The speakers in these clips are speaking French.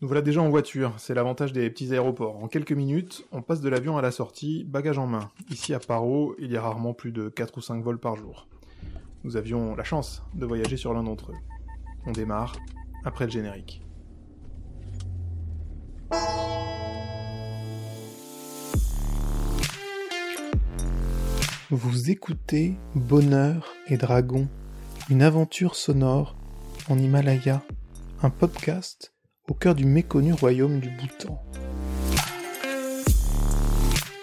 Nous voilà déjà en voiture, c'est l'avantage des petits aéroports. En quelques minutes, on passe de l'avion à la sortie, bagage en main. Ici à Paro, il y a rarement plus de 4 ou 5 vols par jour. Nous avions la chance de voyager sur l'un d'entre eux. On démarre après le générique. Vous écoutez Bonheur et Dragon, une aventure sonore en Himalaya, un podcast au cœur du méconnu royaume du Bhoutan.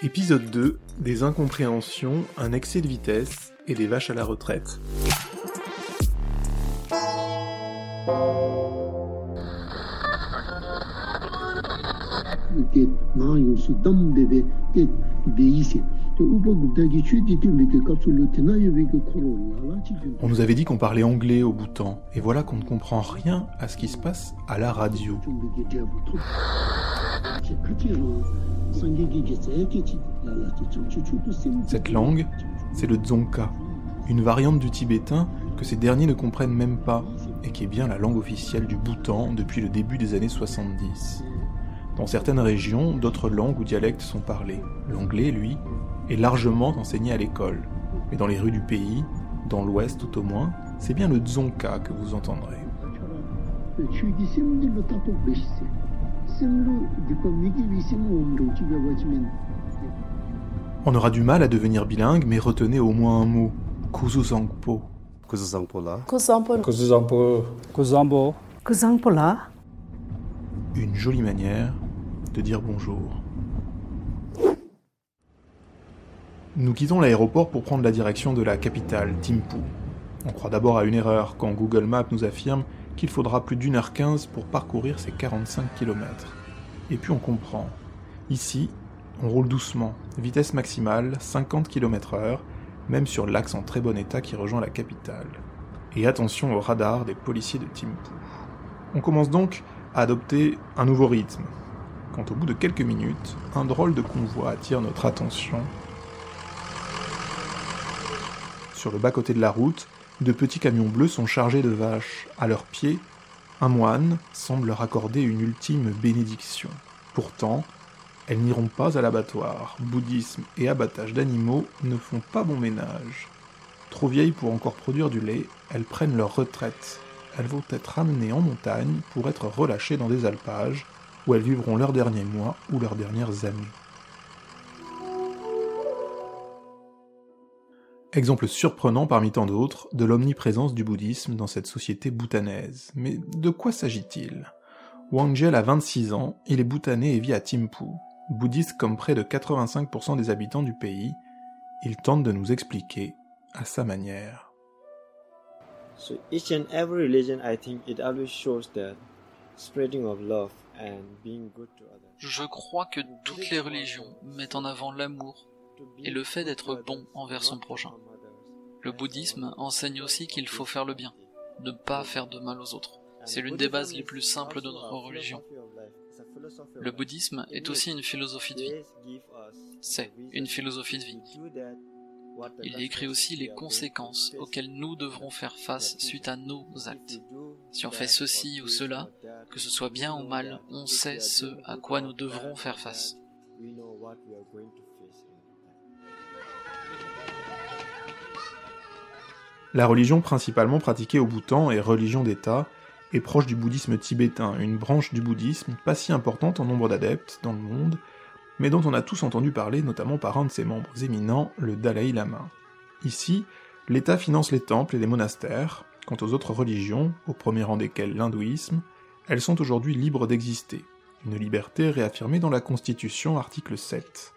Épisode 2 Des incompréhensions, un excès de vitesse et des vaches à la retraite. On nous avait dit qu'on parlait anglais au Bhoutan, et voilà qu'on ne comprend rien à ce qui se passe à la radio. Cette langue, c'est le Dzongkha, une variante du tibétain que ces derniers ne comprennent même pas, et qui est bien la langue officielle du Bhoutan depuis le début des années 70. Dans certaines régions, d'autres langues ou dialectes sont parlés. L'anglais, lui, est largement enseigné à l'école. Mais dans les rues du pays, dans l'ouest tout au moins, c'est bien le Dzongkha que vous entendrez. On aura du mal à devenir bilingue, mais retenez au moins un mot. Kuzuzangpo. Kuzuzangpola. Kuzampo. Kuzangpola. Une jolie manière de dire bonjour. Nous quittons l'aéroport pour prendre la direction de la capitale, Thimphu. On croit d'abord à une erreur quand Google Maps nous affirme qu'il faudra plus d'une heure quinze pour parcourir ces 45 km. Et puis on comprend. Ici, on roule doucement, vitesse maximale 50 km/h, même sur l'axe en très bon état qui rejoint la capitale. Et attention au radar des policiers de Thimphu. On commence donc adopter un nouveau rythme. Quand au bout de quelques minutes, un drôle de convoi attire notre attention sur le bas-côté de la route, de petits camions bleus sont chargés de vaches. À leurs pieds, un moine semble leur accorder une ultime bénédiction. Pourtant, elles n'iront pas à l'abattoir. Bouddhisme et abattage d'animaux ne font pas bon ménage. Trop vieilles pour encore produire du lait, elles prennent leur retraite. Elles vont être amenées en montagne pour être relâchées dans des alpages, où elles vivront leurs derniers mois ou leurs dernières années. Exemple surprenant parmi tant d'autres de l'omniprésence du bouddhisme dans cette société bhoutanaise. Mais de quoi s'agit-il? Wangjel a 26 ans, il est bhoutanais et vit à Thimphu. Bouddhiste comme près de 85% des habitants du pays, il tente de nous expliquer à sa manière. So each and every religion, I think it always shows that spreading of love and being good to others. Je crois que toutes les religions mettent en avant l'amour et le fait d'être bon envers son prochain. Le bouddhisme enseigne aussi qu'il faut faire le bien, ne pas faire de mal aux autres. C'est l'une des bases les plus simples de notre religion. Le bouddhisme est aussi une philosophie de vie. C'est une philosophie de vie. Il décrit aussi les conséquences auxquelles nous devrons faire face suite à nos actes. Si on fait ceci ou cela, que ce soit bien ou mal, on sait ce à quoi nous devrons faire face. La religion principalement pratiquée au Bhoutan est religion d'État et proche du bouddhisme tibétain, une branche du bouddhisme pas si importante en nombre d'adeptes dans le monde, mais dont on a tous entendu parler notamment par un de ses membres éminents, le Dalai Lama. Ici, l'État finance les temples et les monastères, quant aux autres religions, au premier rang desquelles l'hindouisme, elles sont aujourd'hui libres d'exister, une liberté réaffirmée dans la Constitution article 7.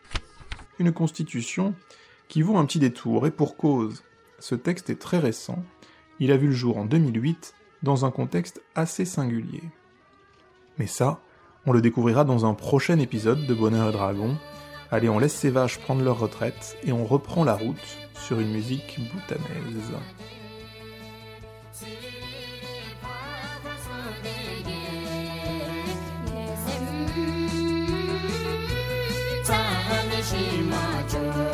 Une constitution qui vaut un petit détour, et pour cause, ce texte est très récent, il a vu le jour en 2008 dans un contexte assez singulier. Mais ça, on le découvrira dans un prochain épisode de Bonheur et Dragon. Allez, on laisse ces vaches prendre leur retraite et on reprend la route sur une musique boutanaise. Mmh.